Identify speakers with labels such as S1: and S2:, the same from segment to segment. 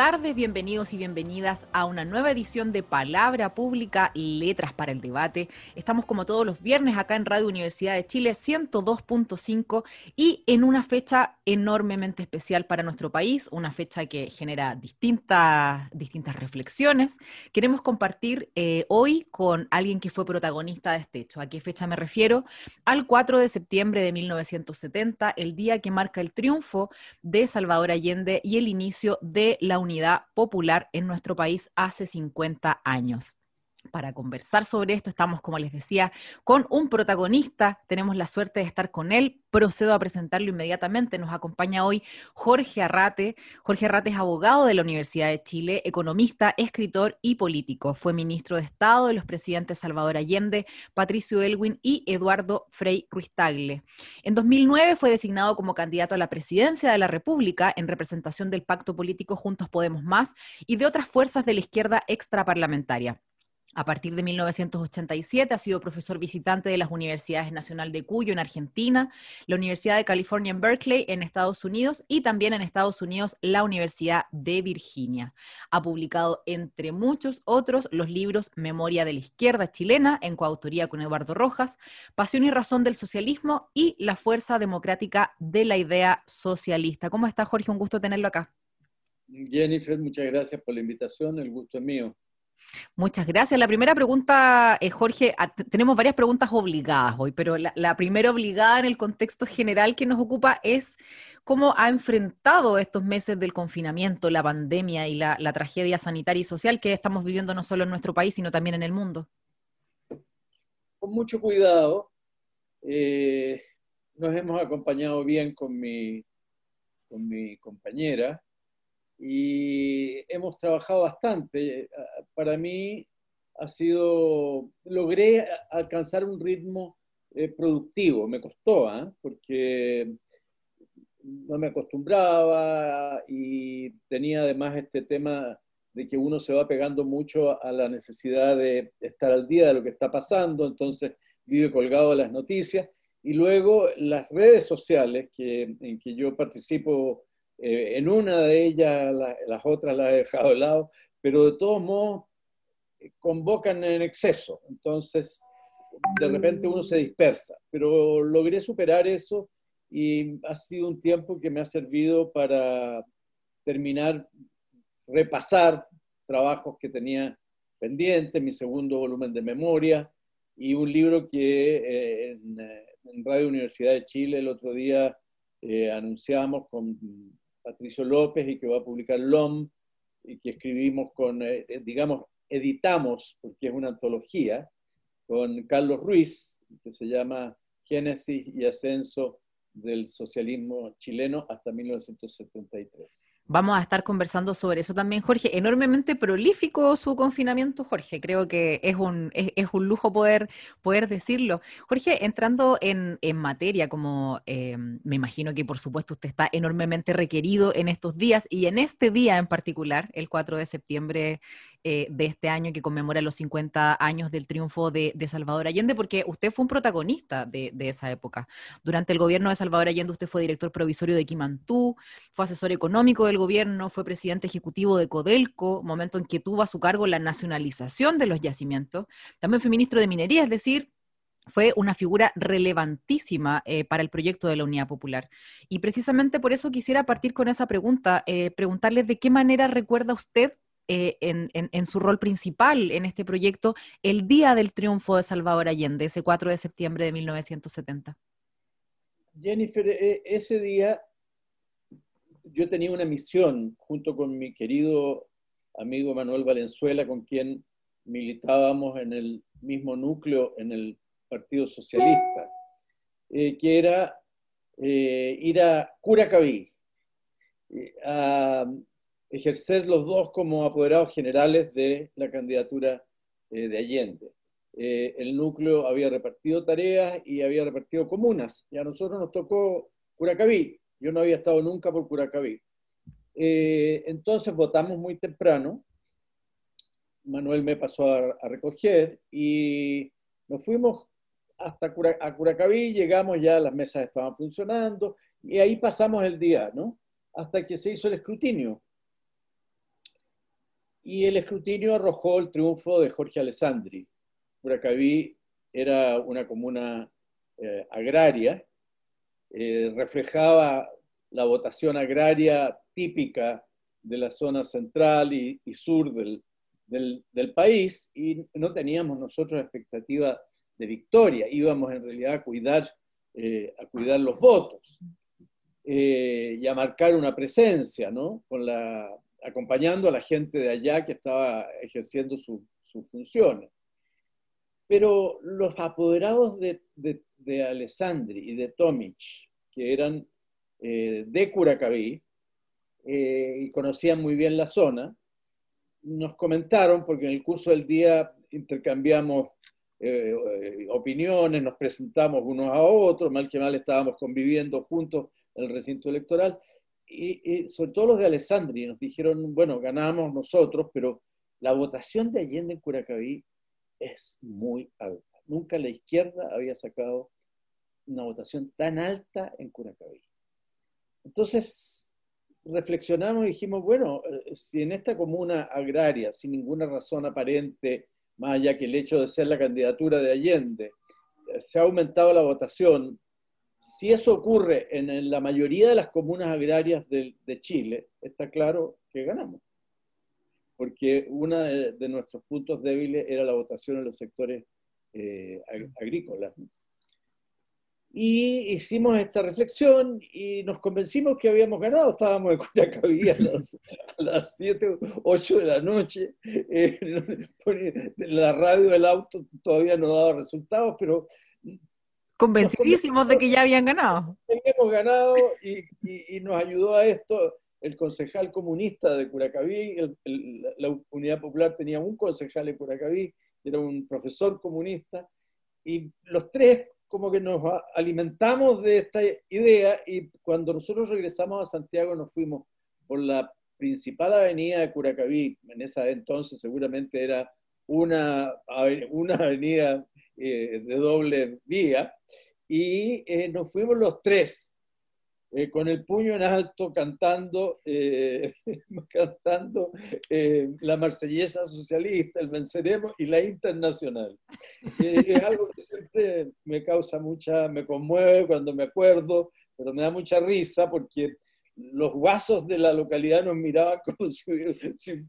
S1: tardes, bienvenidos y bienvenidas a una nueva edición de Palabra Pública, Letras para el Debate. Estamos como todos los viernes acá en Radio Universidad de Chile 102.5 y en una fecha enormemente especial para nuestro país, una fecha que genera distintas, distintas reflexiones. Queremos compartir eh, hoy con alguien que fue protagonista de este hecho. ¿A qué fecha me refiero? Al 4 de septiembre de 1970, el día que marca el triunfo de Salvador Allende y el inicio de la Universidad popular en nuestro país hace 50 años. Para conversar sobre esto estamos, como les decía, con un protagonista. Tenemos la suerte de estar con él. Procedo a presentarlo inmediatamente. Nos acompaña hoy Jorge Arrate. Jorge Arrate es abogado de la Universidad de Chile, economista, escritor y político. Fue ministro de Estado de los presidentes Salvador Allende, Patricio Elwin y Eduardo Frei Ruiz Tagle. En 2009 fue designado como candidato a la presidencia de la República en representación del pacto político Juntos Podemos Más y de otras fuerzas de la izquierda extraparlamentaria. A partir de 1987 ha sido profesor visitante de las Universidades Nacional de Cuyo en Argentina, la Universidad de California en Berkeley en Estados Unidos y también en Estados Unidos la Universidad de Virginia. Ha publicado, entre muchos otros, los libros Memoria de la Izquierda Chilena, en coautoría con Eduardo Rojas, Pasión y Razón del Socialismo y La Fuerza Democrática de la Idea Socialista. ¿Cómo está, Jorge? Un gusto tenerlo acá.
S2: Jennifer, muchas gracias por la invitación, el gusto es mío.
S1: Muchas gracias. La primera pregunta, eh, Jorge, tenemos varias preguntas obligadas hoy, pero la, primera obligada en el contexto general que nos ocupa es cómo ha enfrentado estos meses del confinamiento, la pandemia y la, tragedia sanitaria y social que estamos viviendo no solo en nuestro país, sino también en el mundo.
S2: Con mucho cuidado. Eh, nos hemos acompañado bien con mi compañera y hemos trabajado bastante. Para mí ha sido, logré alcanzar un ritmo eh, productivo, me costó, ¿ah? porque no me acostumbraba y tenía además este tema de que uno se va pegando mucho a la necesidad de estar al día de lo que está pasando, entonces vive colgado de las noticias. Y luego las redes sociales que, en que yo participo eh, en una de ellas, las otras las he dejado de lado, pero de todos modos eh, convocan en exceso. Entonces, de repente uno se dispersa. Pero logré superar eso y ha sido un tiempo que me ha servido para terminar, repasar trabajos que tenía pendientes, mi segundo volumen de memoria y un libro que eh, en, Radio Universidad de Chile el otro día anunciamos con Patricio López y que va a publicar LOM y que escribimos con, eh, eh, digamos, editamos, porque es una antología, con Carlos Ruiz, que se llama Génesis y Ascenso del Socialismo Chileno hasta 1973.
S1: Vamos a estar conversando sobre eso también, Jorge. Enormemente prolífico su confinamiento, Jorge. Creo que es un, es, un lujo poder, poder decirlo. Jorge, entrando en, materia, como eh, me imagino que por supuesto usted está enormemente requerido en estos días y en este día en particular, el 4 de septiembre eh, de este año que conmemora los 50 años del triunfo de, Salvador Allende, porque usted fue un protagonista de, esa época. Durante el gobierno de Salvador Allende usted fue director provisorio de Quimantú, fue asesor económico del gobierno, fue presidente ejecutivo de Codelco, momento en que tuvo a su cargo la nacionalización de los yacimientos. También fue ministro de Minería, es decir, fue una figura relevantísima eh, para el proyecto de la Unidad Popular. Y precisamente por eso quisiera partir con esa pregunta, eh, preguntarle de qué manera recuerda usted eh, en, su rol principal en este proyecto el día del triunfo de Salvador Allende, ese 4 de septiembre de 1970?
S2: Jennifer, e, ese día yo tenía una misión junto con mi querido amigo Manuel Valenzuela, con quien militábamos en el mismo núcleo en el Partido Socialista, eh, que era eh, ir a Curacaví, a ejercer los dos como apoderados generales de la candidatura eh, de Allende. eh, el núcleo había repartido tareas y había repartido comunas. Y a nosotros nos tocó Curacaví. Yo no había estado nunca por Curacaví. Eh, entonces votamos muy temprano. Manuel me pasó a, recoger y nos fuimos hasta a Curacaví, llegamos ya, las mesas estaban funcionando y ahí pasamos el día, ¿no? Hasta que se hizo el escrutinio. Y el escrutinio arrojó el triunfo de Jorge Alessandri. Curacaví era una comuna eh, agraria, eh, reflejaba la votación agraria típica de la zona central y, sur del, país y no teníamos nosotros expectativa de victoria, íbamos en realidad a cuidar, eh, a cuidar los votos y a marcar una presencia, ¿no? Con la, acompañando a la gente de allá que estaba ejerciendo sus funciones. Pero los apoderados de, de, Alessandri y de Tomic, que eran eh, de Curacaví eh, y conocían muy bien la zona, nos comentaron, porque en el curso del día intercambiamos eh, opiniones, nos presentamos unos a otros, mal que mal estábamos conviviendo juntos en el recinto electoral, y, sobre todo los de Alessandri nos dijeron, bueno, ganamos nosotros, pero la votación de Allende en Curacaví es muy alta. Nunca la izquierda había sacado una votación tan alta en Curacaví. Entonces, reflexionamos y dijimos, bueno, eh, si en esta comuna agraria, sin ninguna razón aparente, más allá que el hecho de ser la candidatura de Allende, eh, se ha aumentado la votación, si eso ocurre en la mayoría de las comunas agrarias de, de Chile, está claro que ganamos porque uno de, nuestros puntos débiles era la votación en los sectores eh, agrícolas. Y hicimos esta reflexión y nos convencimos que habíamos ganado. Estábamos en Curacaví a las, a las 7, 8 de la noche. Eh, la radio del auto todavía no daba resultados, pero...
S1: Convencidísimos de que ya habían ganado.
S2: Habíamos ganado y, y nos ayudó a esto el concejal comunista de Curacaví, la Unidad Popular tenía un concejal de Curacaví, era un profesor comunista, y los tres como que nos alimentamos de esta idea y cuando nosotros regresamos a Santiago nos fuimos por la principal avenida de Curacaví, en esa entonces seguramente era una, una avenida eh, de doble vía, y eh, nos fuimos los tres eh, con el puño en alto cantando, eh, cantando la marsellesa socialista, el venceremos y la internacional. es algo que siempre me causa mucha, me conmueve cuando me acuerdo, pero me da mucha risa porque los guasos de la localidad nos miraban como si,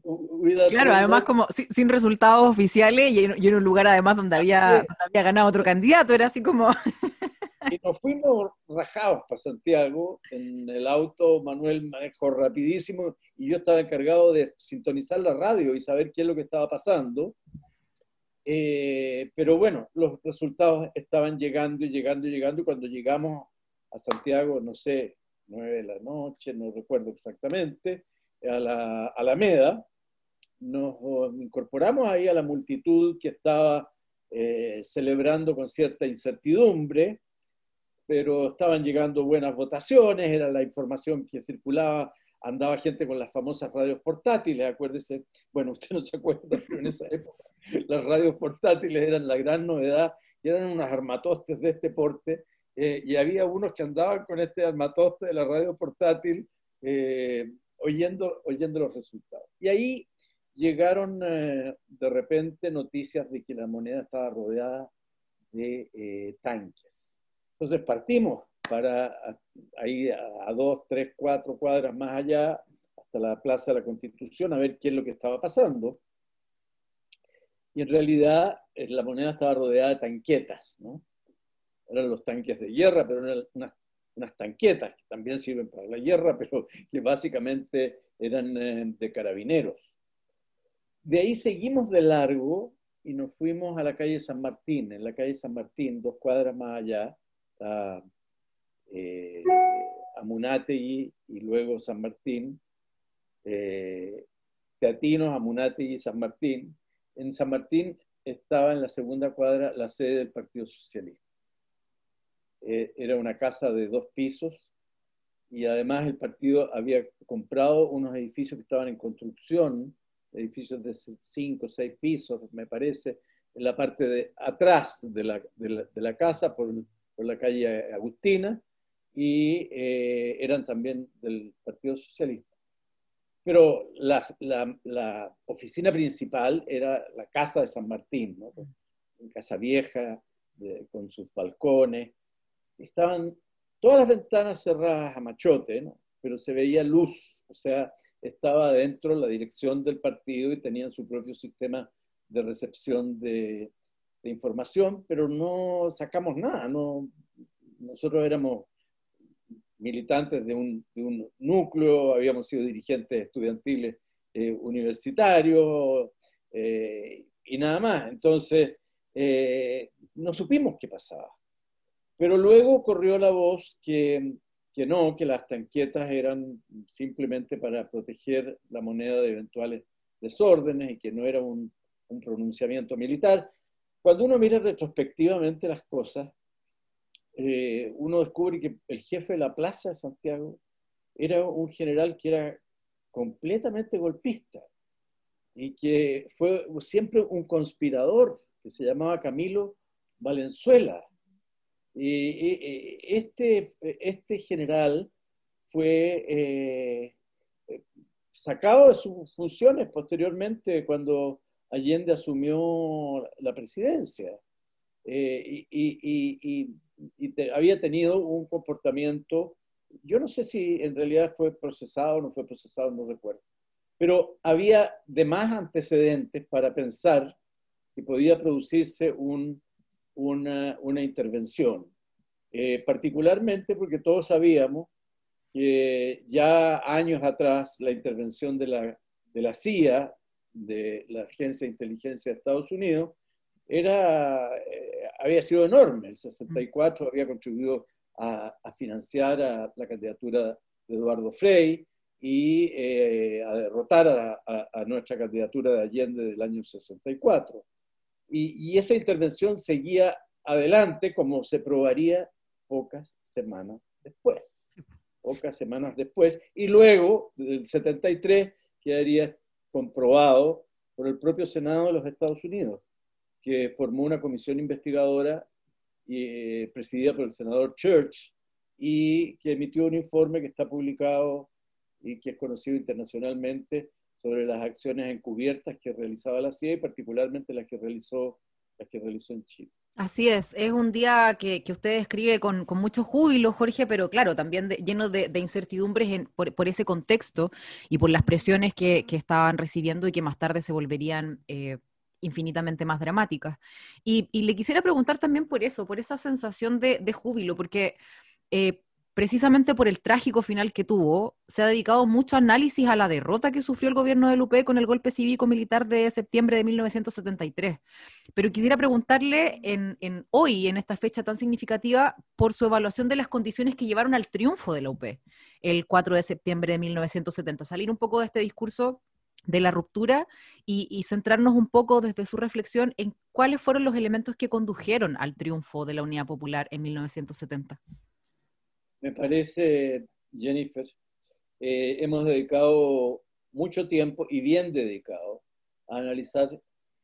S2: hubiera...
S1: Claro, además como sin, resultados oficiales y en, un lugar además donde había, donde había ganado otro candidato, era así como...
S2: Y nos fuimos rajados para Santiago en el auto, Manuel manejó rapidísimo y yo estaba encargado de sintonizar la radio y saber qué es lo que estaba pasando. Eh, pero bueno, los resultados estaban llegando y llegando y llegando y cuando llegamos a Santiago, no sé, nueve de la noche, no recuerdo exactamente, a la Alameda, nos incorporamos ahí a la multitud que estaba eh, celebrando con cierta incertidumbre pero estaban llegando buenas votaciones, era la información que circulaba, andaba gente con las famosas radios portátiles, acuérdese, bueno, usted no se acuerda, pero en esa época las radios portátiles eran la gran novedad, y eran unas armatostes de este porte, eh, y había unos que andaban con este armatoste de la radio portátil eh, oyendo, oyendo los resultados. Y ahí llegaron eh, de repente noticias de que la moneda estaba rodeada de tanques entonces partimos para ahí a, dos, tres, cuatro cuadras más allá, hasta la Plaza de la Constitución, a ver qué es lo que estaba pasando. Y en realidad eh, la moneda estaba rodeada de tanquetas, ¿no? Eran los tanques de guerra, pero eran unas, tanquetas que también sirven para la guerra, pero que básicamente eran eh, de carabineros. De ahí seguimos de largo y nos fuimos a la calle San Martín. En la calle San Martín, dos cuadras más allá, está eh, y luego San Martín, eh, Teatinos, Amunategui y San Martín. En San Martín estaba en la segunda cuadra la sede del Partido Socialista. Eh, era una casa de dos pisos y además el partido había comprado unos edificios que estaban en construcción, edificios de cinco o seis pisos, me parece, en la parte de atrás de la, de la, casa, por, por, la calle Agustina, y eh, eran también del Partido Socialista. Pero la, la, oficina principal era la Casa de San Martín, ¿no? casa vieja, con sus balcones. Estaban todas las ventanas cerradas a machote, ¿no? pero se veía luz, o sea, estaba dentro la dirección del partido y tenían su propio sistema de recepción de, información, pero no sacamos nada, no, nosotros éramos militantes de un, de un núcleo, habíamos sido dirigentes estudiantiles eh, universitarios eh, y nada más. Entonces, eh, no supimos qué pasaba. Pero luego corrió la voz que, que no, que las tanquetas eran simplemente para proteger la moneda de eventuales desórdenes y que no era un, un pronunciamiento militar. Cuando uno mira retrospectivamente las cosas, eh, uno descubre que el jefe de la Plaza de Santiago era un general que era completamente golpista y que fue siempre un conspirador que se llamaba Camilo Valenzuela. Y, este, este general fue eh, sacado de sus funciones posteriormente cuando Allende asumió la presidencia. Eh, y, había tenido un comportamiento, yo no sé si en realidad fue procesado o no fue procesado, no recuerdo, pero había de más antecedentes para pensar que podía producirse una, intervención, eh, particularmente porque todos sabíamos que ya años atrás la intervención de la, de la CIA, de la Agencia de Inteligencia de Estados Unidos, era, eh, había sido enorme. El 64 había contribuido a, financiar a la candidatura de Eduardo Frei y eh, a derrotar a, nuestra candidatura de Allende del año 64. Y, esa intervención seguía adelante como se probaría pocas semanas después. Pocas semanas después. Y luego, del 73, quedaría comprobado por el propio Senado de los Estados Unidos que formó una comisión investigadora eh, presidida por el senador Church y que emitió un informe que está publicado y que es conocido internacionalmente sobre las acciones encubiertas que realizaba la CIA y particularmente las que realizó, las que realizó en Chile.
S1: Así es, es un día que, que usted escribe con, con, mucho júbilo, Jorge, pero claro, también lleno de, incertidumbres en, por, ese contexto y por las presiones que, que, estaban recibiendo y que más tarde se volverían eh, infinitamente más dramáticas. Y, le quisiera preguntar también por eso, por esa sensación de, júbilo, porque eh, precisamente por el trágico final que tuvo, se ha dedicado mucho análisis a la derrota que sufrió el gobierno de Lupe con el golpe cívico-militar de septiembre de 1973. Pero quisiera preguntarle hoy, en esta fecha tan significativa, por su evaluación de las condiciones que llevaron al triunfo de la UP el 4 de septiembre de 1970. Salir un poco de este discurso de la ruptura y, centrarnos un poco desde su reflexión en cuáles fueron los elementos que condujeron al triunfo de la Unidad Popular en 1970.
S2: Me parece, Jennifer, eh, hemos dedicado mucho tiempo y bien dedicado a analizar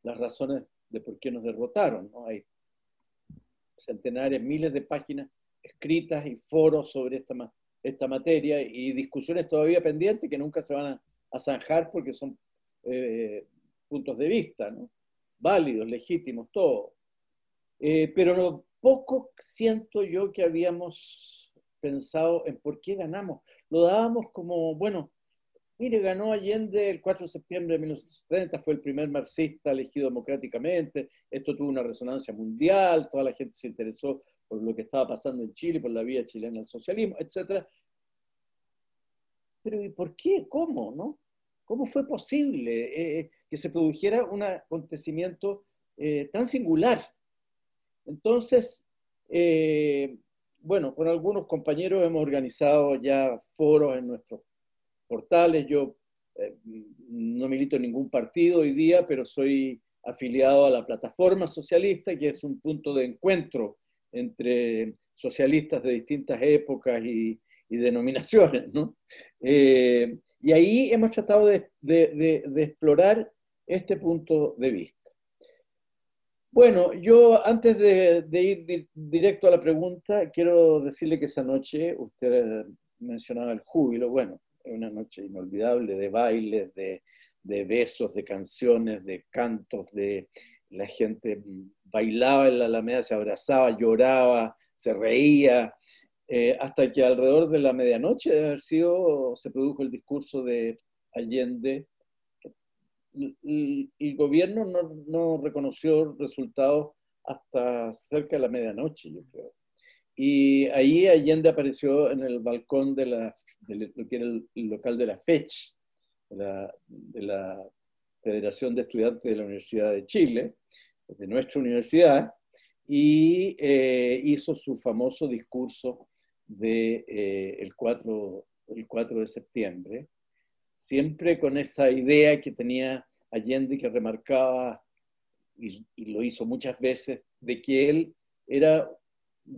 S2: las razones de por qué nos derrotaron. Hay centenares, miles de páginas escritas y foros sobre esta, esta materia y discusiones todavía pendientes que nunca se van a a zanjar porque son eh, puntos de vista, ¿no? válidos, legítimos, todo. Eh, pero no, poco siento yo que habíamos pensado en por qué ganamos. Lo dábamos como, bueno, mire, ganó Allende el 4 de septiembre de 1970, fue el primer marxista elegido democráticamente, esto tuvo una resonancia mundial, toda la gente se interesó por lo que estaba pasando en Chile, por la vía chilena al socialismo, etc. Pero ¿y por qué? ¿Cómo? ¿No? ¿Cómo fue posible eh, eh, que se produjera un acontecimiento eh, tan singular? Entonces, bueno, con algunos compañeros hemos organizado ya foros en nuestros portales. Yo no milito en ningún partido hoy día, pero soy afiliado a la plataforma socialista, que es un punto de encuentro entre socialistas de distintas épocas y, denominaciones. ¿no? Eh, y ahí hemos tratado de, explorar este punto de vista. Bueno, yo antes de, ir directo a la pregunta, quiero decirle que esa noche, usted mencionaba el júbilo, bueno, una noche inolvidable de bailes, de, de besos, de canciones, de cantos, de la gente bailaba en la Alameda, se abrazaba, lloraba, se reía, eh, hasta que alrededor de la medianoche de haber sido, se produjo el discurso de Allende. El, gobierno no, no, reconoció resultados hasta cerca de la medianoche, yo creo. Y ahí Allende apareció en el balcón de, la, de lo que era el, local de la FECH, de la, Federación de Estudiantes de la Universidad de Chile, de nuestra universidad, y eh, hizo su famoso discurso del de, eh, el 4, el 4 de septiembre, siempre con esa idea que tenía Allende que remarcaba, y, lo hizo muchas veces, de que él era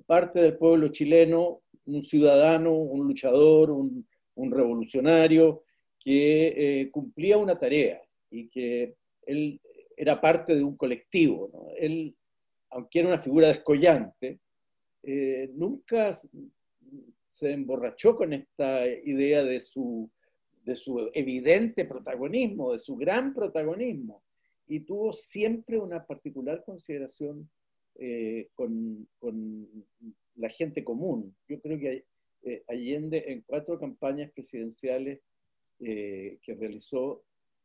S2: parte del pueblo chileno, un ciudadano, un luchador, un, revolucionario, que eh, cumplía una tarea y que él era parte de un colectivo. Él, aunque era una figura descollante, eh, nunca se emborrachó con esta idea de su, de su evidente protagonismo, de su gran protagonismo, y tuvo siempre una particular consideración eh, con, con, la gente común. Yo creo que Allende en cuatro campañas presidenciales eh, que realizó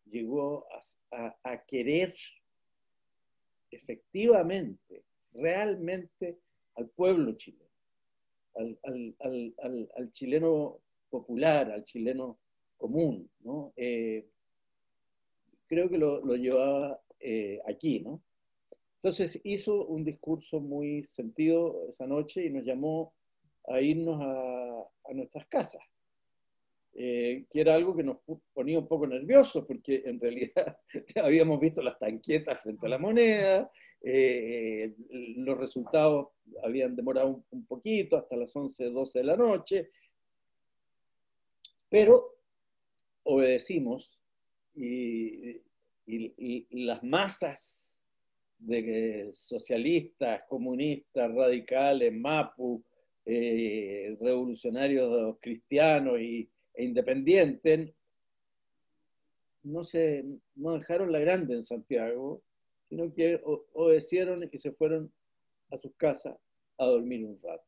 S2: llegó a, querer efectivamente, realmente al pueblo chileno, al, chileno popular, al chileno común, ¿no? Eh, creo que lo, llevaba eh, aquí, ¿no? Entonces hizo un discurso muy sentido esa noche y nos llamó a irnos a nuestras casas. Eh, que era algo que nos ponía un poco nerviosos, porque en realidad habíamos visto las tanquetas frente a la moneda, eh, los resultados habían demorado un, poquito, hasta las 11, 12 de la noche, pero obedecimos y, las masas de socialistas, comunistas, radicales, MAPU, eh, revolucionarios cristianos y e independiente, no, se, no dejaron la grande en Santiago, sino que obedecieron y se fueron a sus casas a dormir un rato.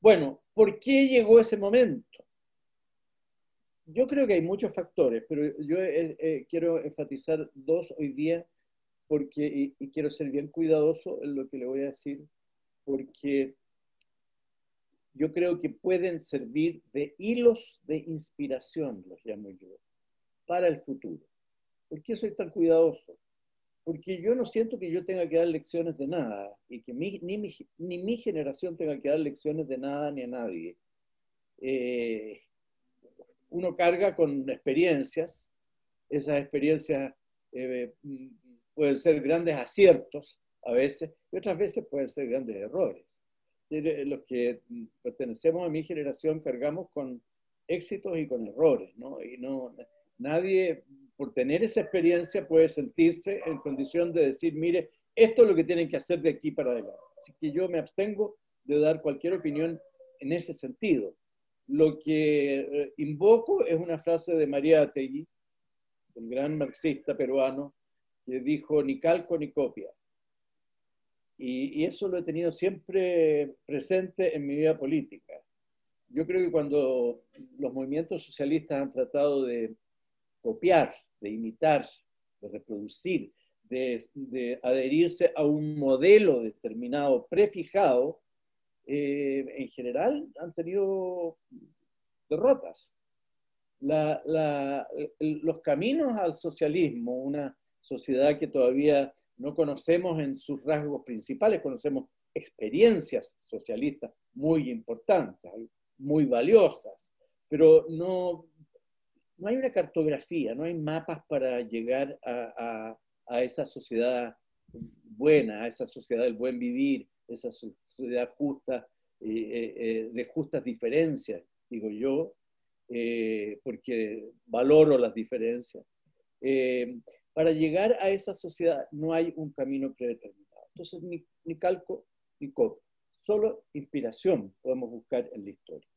S2: Bueno, ¿por qué llegó ese momento? Yo creo que hay muchos factores, pero yo eh, eh, quiero enfatizar dos hoy día porque, y quiero ser bien cuidadoso en lo que le voy a decir, porque yo creo que pueden servir de hilos de inspiración, los llamo yo, para el futuro. ¿Por qué soy tan cuidadoso? Porque yo no siento que yo tenga que dar lecciones de nada y que ni, mi, generación tenga que dar lecciones de nada ni a nadie. Eh, uno carga con experiencias, esas experiencias eh, pueden ser grandes aciertos a veces y otras veces pueden ser grandes errores los que pertenecemos a mi generación cargamos con éxitos y con errores, ¿no? Y no, nadie, por tener esa experiencia, puede sentirse en condición de decir, mire, esto es lo que tienen que hacer de aquí para adelante. Así que yo me abstengo de dar cualquier opinión en ese sentido. Lo que eh, invoco es una frase de María Ategui, el gran marxista peruano, que dijo, ni calco ni copia. Y, eso lo he tenido siempre presente en mi vida política. Yo creo que cuando los movimientos socialistas han tratado de copiar, de imitar, de reproducir, de, adherirse a un modelo determinado, prefijado, eh, en general han tenido derrotas. los caminos al socialismo, una sociedad que todavía no conocemos en sus rasgos principales, conocemos experiencias socialistas muy importantes, muy valiosas, pero no, no hay una cartografía, no hay mapas para llegar a, a esa sociedad buena, a esa sociedad del buen vivir, esa sociedad justa, eh, eh, de justas diferencias, digo yo, porque valoro las diferencias. para llegar a esa sociedad no hay un camino predeterminado. Entonces, ni, ni calco ni copio, solo inspiración podemos buscar en la historia.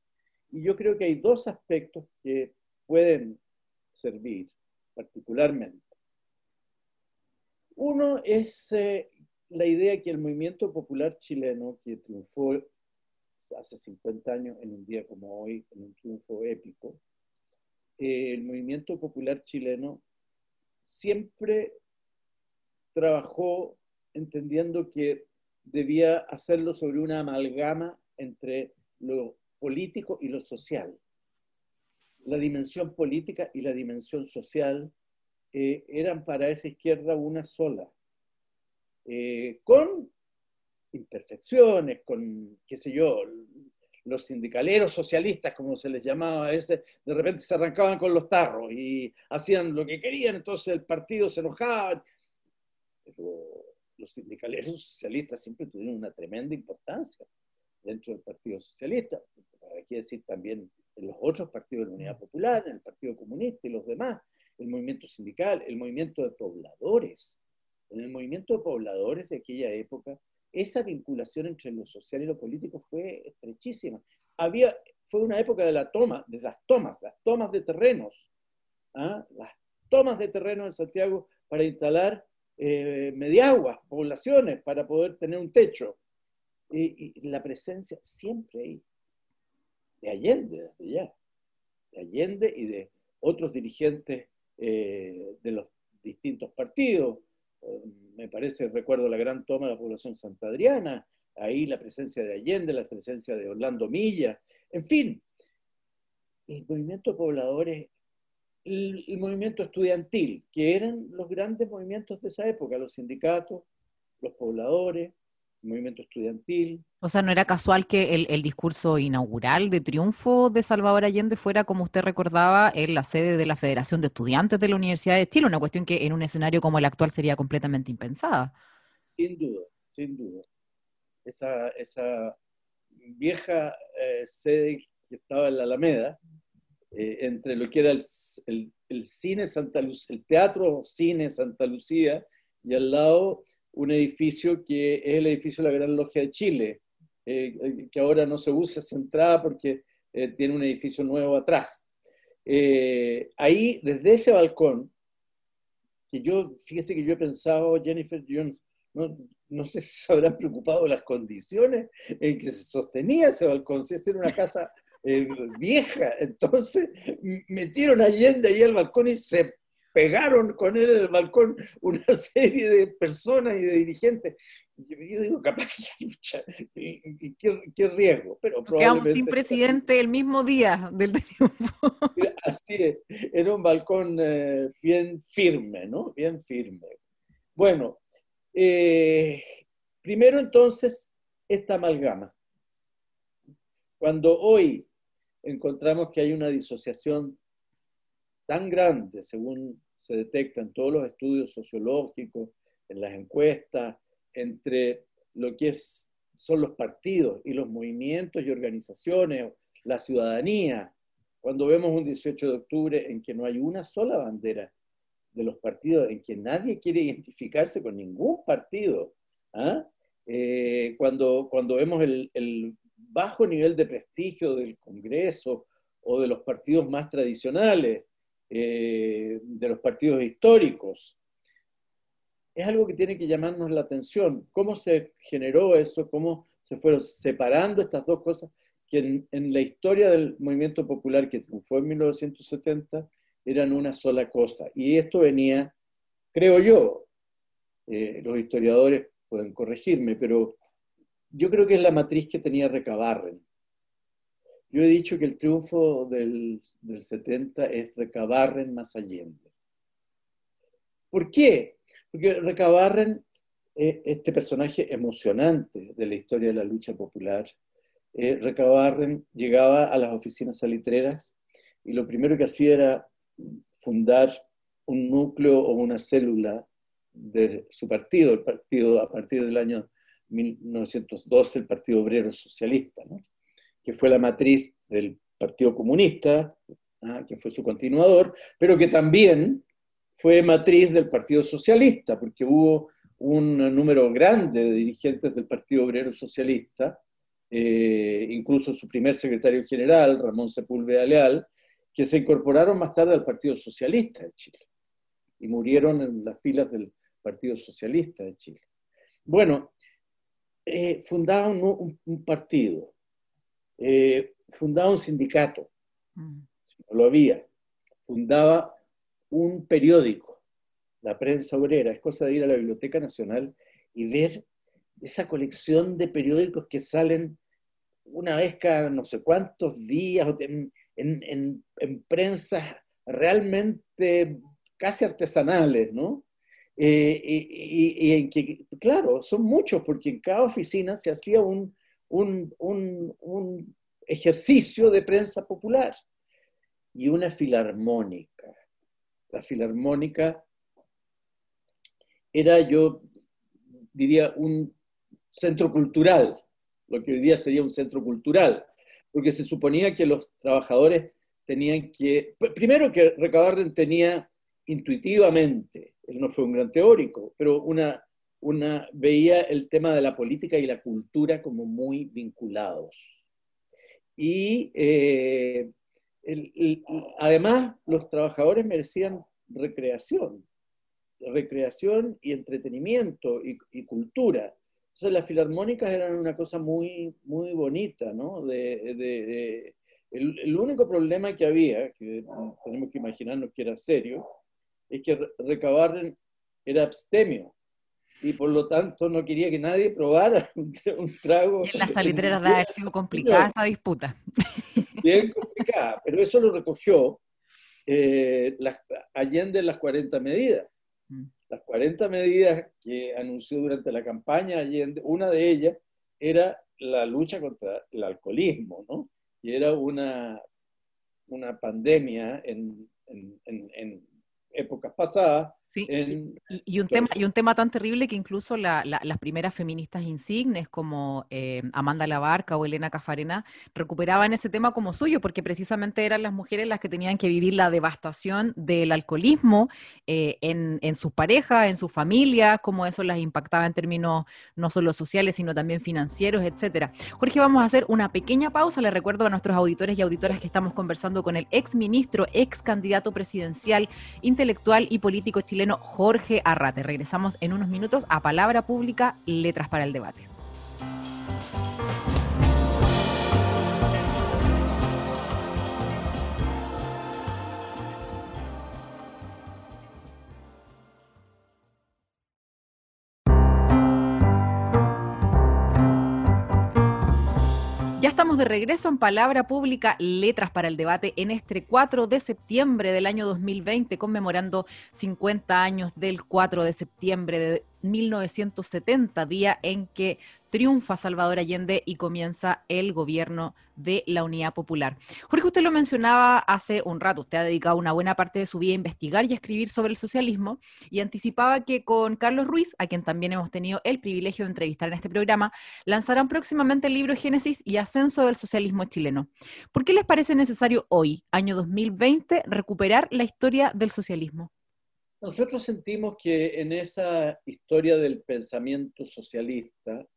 S2: Y yo creo que hay dos aspectos que pueden servir particularmente. Uno es eh, la idea que el movimiento popular chileno, que triunfó hace 50 años en un día como hoy, en un triunfo épico, eh, el movimiento popular chileno siempre trabajó entendiendo que debía hacerlo sobre una amalgama entre lo político y lo social. La dimensión política y la dimensión social eh, eran para esa izquierda una sola, eh, con imperfecciones, con, qué sé yo, los sindicaleros socialistas, como se les llamaba a veces, de repente se arrancaban con los tarros y hacían lo que querían, entonces el partido se enojaba. Pero los sindicaleros socialistas siempre tuvieron una tremenda importancia dentro del Partido Socialista, hay que decir también en los otros partidos de la Unidad Popular, en el Partido Comunista y los demás, el movimiento sindical, el movimiento de pobladores. En el movimiento de pobladores de aquella época, esa vinculación entre lo social y lo político fue estrechísima. Había, fue una época de la toma, de las tomas, las tomas de terrenos, ¿ah? las tomas de terreno en Santiago para instalar eh, mediaguas, poblaciones, para poder tener un techo. Y, la presencia siempre ahí, de Allende, desde ya, de Allende y de otros dirigentes eh, de los distintos partidos. Me parece, recuerdo la gran toma de la población Santa Adriana, ahí la presencia de Allende, la presencia de Orlando Milla, en fin, el movimiento de pobladores, el, movimiento estudiantil, que eran los grandes movimientos de esa época, los sindicatos, los pobladores, movimiento estudiantil.
S1: O sea, ¿no era casual que el, discurso inaugural de triunfo de Salvador Allende fuera, como usted recordaba, en la sede de la Federación de Estudiantes de la Universidad de Chile? Una cuestión que en un escenario como el actual sería completamente impensada.
S2: Sin duda, sin duda. Esa, esa vieja eh, sede que estaba en la Alameda, eh, entre lo que era el, el, cine Santa Lucía, el teatro cine Santa Lucía, y al lado un edificio que es el edificio de la Gran Logia de Chile, eh, que ahora no se usa esa entrada porque eh, tiene un edificio nuevo atrás. Eh, ahí, desde ese balcón, que yo, fíjese que yo he pensado, Jennifer, yo no, no sé si se habrán preocupado las condiciones en que se sostenía ese balcón, si esta era una casa vieja, entonces metieron a Allende ahí al balcón y se pegaron con él en el balcón una serie de personas y de dirigentes. Y yo, digo, capaz, ¿qué, qué riesgo? Pero
S1: Quedamos sin presidente el mismo día del triunfo.
S2: Así es, era un balcón eh, bien firme, ¿no? Bien firme. Bueno, eh, primero entonces, esta amalgama. Cuando hoy encontramos que hay una disociación tan grande, según se detecta en todos los estudios sociológicos, en las encuestas, entre lo que es, son los partidos y los movimientos y organizaciones, la ciudadanía. Cuando vemos un 18 de octubre en que no hay una sola bandera de los partidos, en que nadie quiere identificarse con ningún partido, ¿ah? eh, cuando, cuando vemos el, el bajo nivel de prestigio del Congreso o de los partidos más tradicionales, eh, de los partidos históricos. Es algo que tiene que llamarnos la atención. ¿Cómo se generó eso? ¿Cómo se fueron separando estas dos cosas que en, la historia del movimiento popular que triunfó en 1970 eran una sola cosa? Y esto venía, creo yo, eh, los historiadores pueden corregirme, pero yo creo que es la matriz que tenía Recabarren. Yo he dicho que el triunfo del, 70 es Recabarren más Allende. ¿Por qué? Porque Recabarren, eh, este personaje emocionante de la historia de la lucha popular, eh, Recabarren llegaba a las oficinas salitreras y lo primero que hacía era fundar un núcleo o una célula de su partido, el partido a partir del año 1912, el Partido Obrero Socialista, que fue la matriz del Partido Comunista, ¿ah? que fue su continuador, pero que también fue matriz del Partido Socialista, porque hubo un número grande de dirigentes del Partido Obrero Socialista, eh, incluso su primer secretario general, Ramón Sepúlveda Leal, que se incorporaron más tarde al Partido Socialista de Chile y murieron en las filas del Partido Socialista de Chile. Bueno, eh, fundaba un, partido, eh, fundaba un sindicato, mm. no lo había, fundaba un periódico, la prensa obrera, es cosa de ir a la Biblioteca Nacional y ver esa colección de periódicos que salen una vez cada no sé cuántos días en, en, en, prensas realmente casi artesanales, ¿no? Eh, y, en que, claro, son muchos, porque en cada oficina se hacía un, un, un, ejercicio de prensa popular y una filarmónica. La filarmónica era, yo diría, un centro cultural, lo que hoy día sería un centro cultural, porque se suponía que los trabajadores tenían que, primero que Recabarren tenía intuitivamente, él no fue un gran teórico, pero una, una, veía el tema de la política y la cultura como muy vinculados. Y eh, además los trabajadores merecían recreación, recreación y entretenimiento y, cultura. Entonces las filarmónicas eran una cosa muy, muy bonita, ¿no? De, el, único problema que había, que tenemos que imaginarnos que era serio, es que Recabarren era abstemio y por lo tanto no quería que nadie probara un, trago.
S1: Y en las salitreras de haber sido complicada esta disputa.
S2: Bien complicada, pero eso lo recogió eh, las, Allende las 40 medidas. Mm. Las 40 medidas que anunció durante la campaña Allende, una de ellas era la lucha contra el alcoholismo, ¿no? Y era una, una pandemia en, en, en épocas pasadas.
S1: Sí, y, un tema, y un tema tan terrible que incluso las primeras feministas insignes como eh, Amanda Labarca o Elena Cafarena recuperaban ese tema como suyo, porque precisamente eran las mujeres las que tenían que vivir la devastación del alcoholismo eh, en, en sus parejas, en su familia, cómo eso las impactaba en términos no solo sociales, sino también financieros, etcétera. Jorge, vamos a hacer una pequeña pausa. Le recuerdo a nuestros auditores y auditoras que estamos conversando con el ex ministro, ex candidato presidencial, intelectual y político chileno Jorge Arrate. Regresamos en unos minutos a Palabra Pública, Letras para el Debate. Ya estamos de regreso en Palabra Pública, Letras para el Debate, en este 4 de septiembre del año 2020, conmemorando 50 años del 4 de septiembre de 1970, día en que triunfa Salvador Allende y comienza el gobierno de la Unidad Popular. Jorge, usted lo mencionaba hace un rato, usted ha dedicado una buena parte de su vida a investigar y a escribir sobre el socialismo y anticipaba que con Carlos Ruiz, a quien también hemos tenido el privilegio de entrevistar en este programa, lanzarán próximamente el libro Génesis y Ascenso del Socialismo Chileno. ¿Por qué les parece necesario hoy, año 2020, recuperar la historia del socialismo?
S2: Nosotros sentimos que en esa historia del pensamiento socialista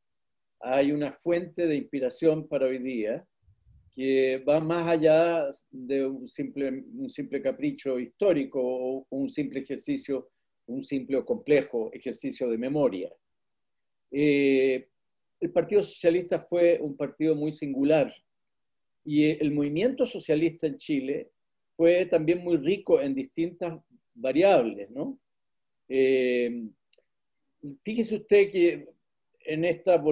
S2: hay una fuente de inspiración para hoy día que va más allá de un simple, un simple capricho histórico o un simple ejercicio, un simple o complejo ejercicio de memoria. Eh, el Partido Socialista fue un partido muy singular y el movimiento socialista en Chile fue también muy rico en distintas variables, ¿no? Eh, fíjese usted que en esta,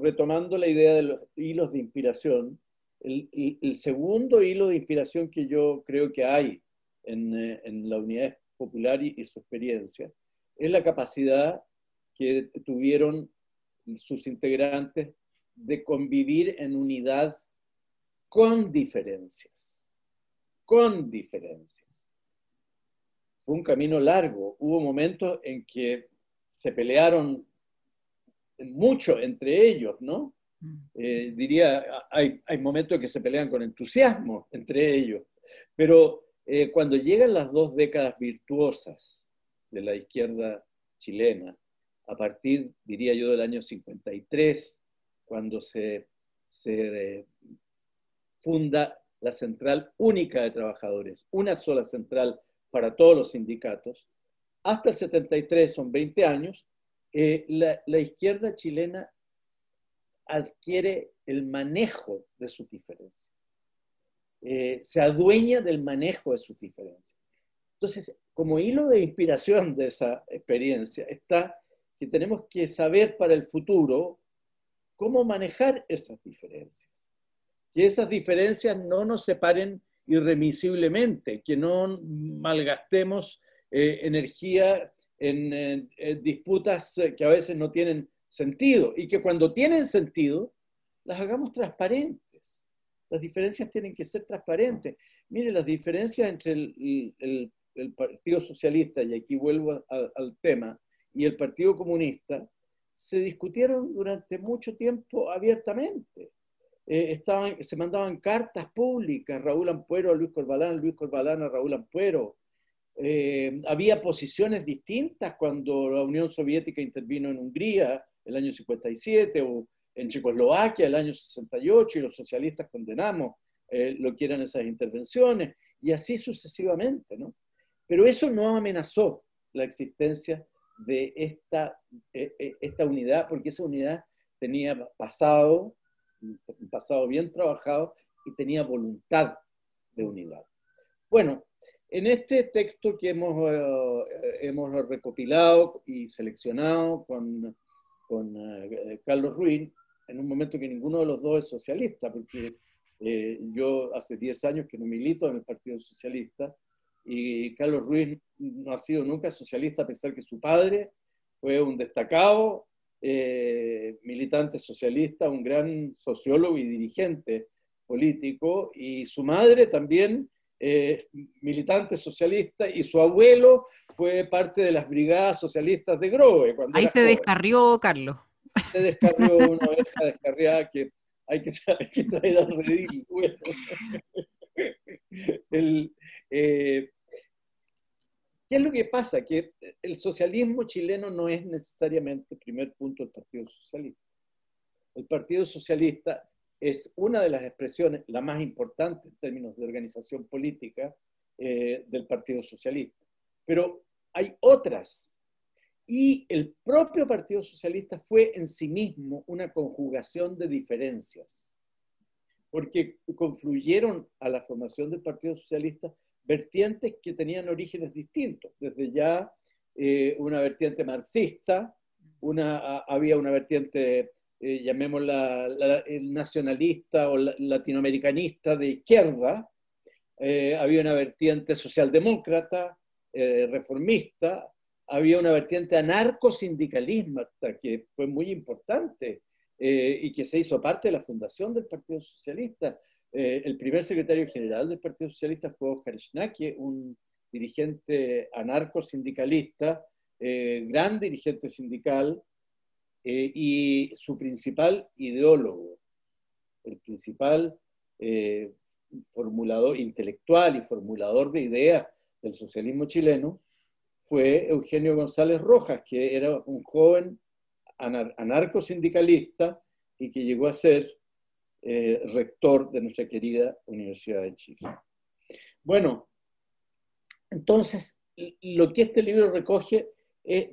S2: retomando la idea de los hilos de inspiración, el, segundo hilo de inspiración que yo creo que hay en, eh, la unidad popular y, su experiencia es la capacidad que tuvieron sus integrantes de convivir en unidad con diferencias, con diferencias fue un camino largo. Hubo momentos en que se pelearon mucho entre ellos, ¿no? Eh, diría, hay, hay momentos que se pelean con entusiasmo entre ellos, pero eh, cuando llegan las dos décadas virtuosas de la izquierda chilena, a partir, diría yo, del año 53, cuando se, se funda la central única de trabajadores, una sola central para todos los sindicatos, hasta el 73, son 20 años, eh, la, izquierda chilena adquiere el manejo de sus diferencias, eh, se adueña del manejo de sus diferencias. Entonces, como hilo de inspiración de esa experiencia está que tenemos que saber para el futuro cómo manejar esas diferencias. Que esas diferencias no nos separen irremisiblemente, que no malgastemos eh, energía en, disputas eh, que a veces no tienen sentido y que cuando tienen sentido las hagamos transparentes. Las diferencias tienen que ser transparentes. Mire, las diferencias entre el, Partido Socialista, y aquí vuelvo al tema, y el Partido Comunista, se discutieron durante mucho tiempo abiertamente. Eh, estaban, se mandaban cartas públicas, Raúl Ampuero a Luis Corbalán, Luis Corbalán a Raúl Ampuero. Eh, había posiciones distintas cuando la Unión Soviética intervino en Hungría el año 57 o en Checoslovaquia el año 68 y los socialistas condenamos eh, lo que eran esas intervenciones y así sucesivamente. ¿no? Pero eso no amenazó la existencia de esta, esta unidad, porque esa unidad tenía pasado, un pasado bien trabajado y tenía voluntad de unidad. Bueno, en este texto que hemos, eh, hemos recopilado y seleccionado con, con eh, Carlos Ruiz, en un momento que ninguno de los dos es socialista, porque eh, yo hace 10 años que no milito en el Partido Socialista y Carlos Ruiz no ha sido nunca socialista a pesar que su padre fue un destacado eh, militante socialista, un gran sociólogo y dirigente político, y su madre también eh, militante socialista, y su abuelo fue parte de las brigadas socialistas de Grove.
S1: Ahí se descarrió, Carlos.
S2: Se descarrió una oveja descarriada que hay que, traer al redil. el, eh, ¿Qué es lo que pasa? Que el socialismo chileno no es necesariamente el primer punto del Partido Socialista. El Partido Socialista es una de las expresiones, la más importante en términos de organización política eh, del Partido Socialista. Pero hay otras. Y el propio Partido Socialista fue en sí mismo una conjugación de diferencias, porque confluyeron a la formación del Partido Socialista vertientes que tenían orígenes distintos, desde ya eh, una vertiente marxista, una, había una vertiente, eh, llamémosla el nacionalista o latinoamericanista de izquierda, eh, había una vertiente socialdemócrata, reformista, había una vertiente anarcosindicalismo que fue muy importante y que se hizo parte de la fundación del Partido Socialista. Eh, el primer secretario general del Partido Socialista fue Oscar Schnacke, un dirigente anarco-sindicalista, eh, gran dirigente sindical, eh, y su principal ideólogo, el principal formulador intelectual y formulador de ideas del socialismo chileno, fue Eugenio González Rojas, que era un joven anarco-sindicalista y que llegó a ser eh, rector de nuestra querida Universidad de Chile. Bueno, entonces, lo que este libro recoge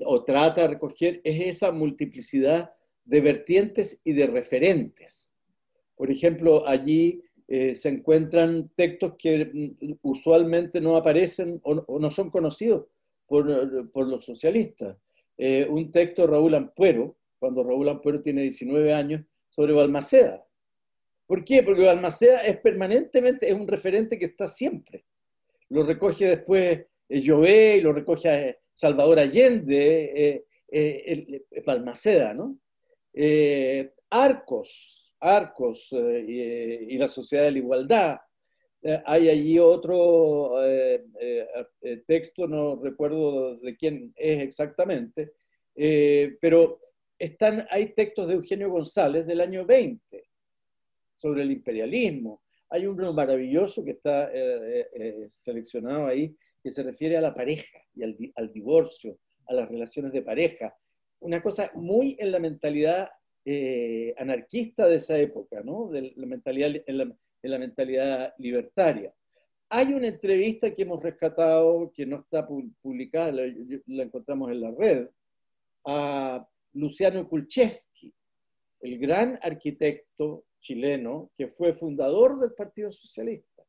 S2: o trata de recoger es esa multiplicidad de vertientes y de referentes. Por ejemplo, allí eh, se encuentran textos que mm, usualmente no aparecen o, no son conocidos por, los socialistas. Eh, un texto de Raúl Ampuero, cuando Raúl Ampuero tiene 19 años, sobre Balmaceda. ¿Por qué? Porque Balmaceda es permanentemente, es un referente que está siempre. Lo recoge después eh, y lo recoge eh, Salvador Allende, eh, Balmaceda, ¿no? Arcos, Arcos y, la Sociedad de la Igualdad. hay allí otro texto, no recuerdo de quién es exactamente, Eh, pero están, hay textos de Eugenio González del año 20 sobre el imperialismo. Hay uno maravilloso que está eh, eh, seleccionado ahí, que se refiere a la pareja y al, divorcio, a las relaciones de pareja. Una cosa muy en la mentalidad anarquista de esa época, ¿no? de la mentalidad, en, la, mentalidad libertaria. Hay una entrevista que hemos rescatado, que no está publicada, la encontramos en la red, a Luciano Kulczewski, el gran arquitecto chileno que fue fundador del Partido Socialista,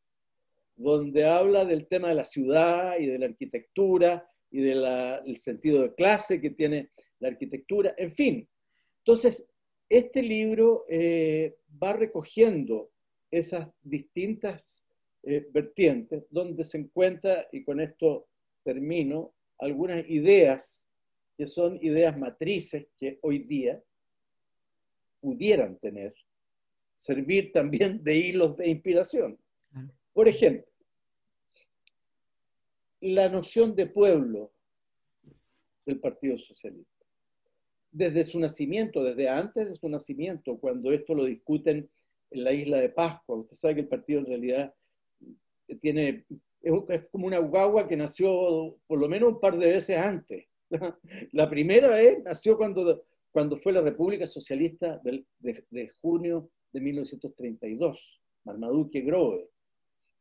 S2: donde habla del tema de la ciudad y de la arquitectura y del sentido de clase que tiene la arquitectura, en fin. Entonces, este libro eh, va recogiendo esas distintas eh, vertientes donde se encuentra, y con esto termino, algunas ideas que son ideas matrices que hoy día pudieran tener, servir también de hilos de inspiración. Por ejemplo, la noción de pueblo del Partido Socialista. Desde su nacimiento, desde antes de su nacimiento, cuando esto lo discuten en la isla de Pascua, usted sabe que el partido en realidad tiene, es como una guagua que nació por lo menos un par de veces antes La primera vez nació cuando, cuando fue la República Socialista de, de, junio de 1932, Marmaduke Grove,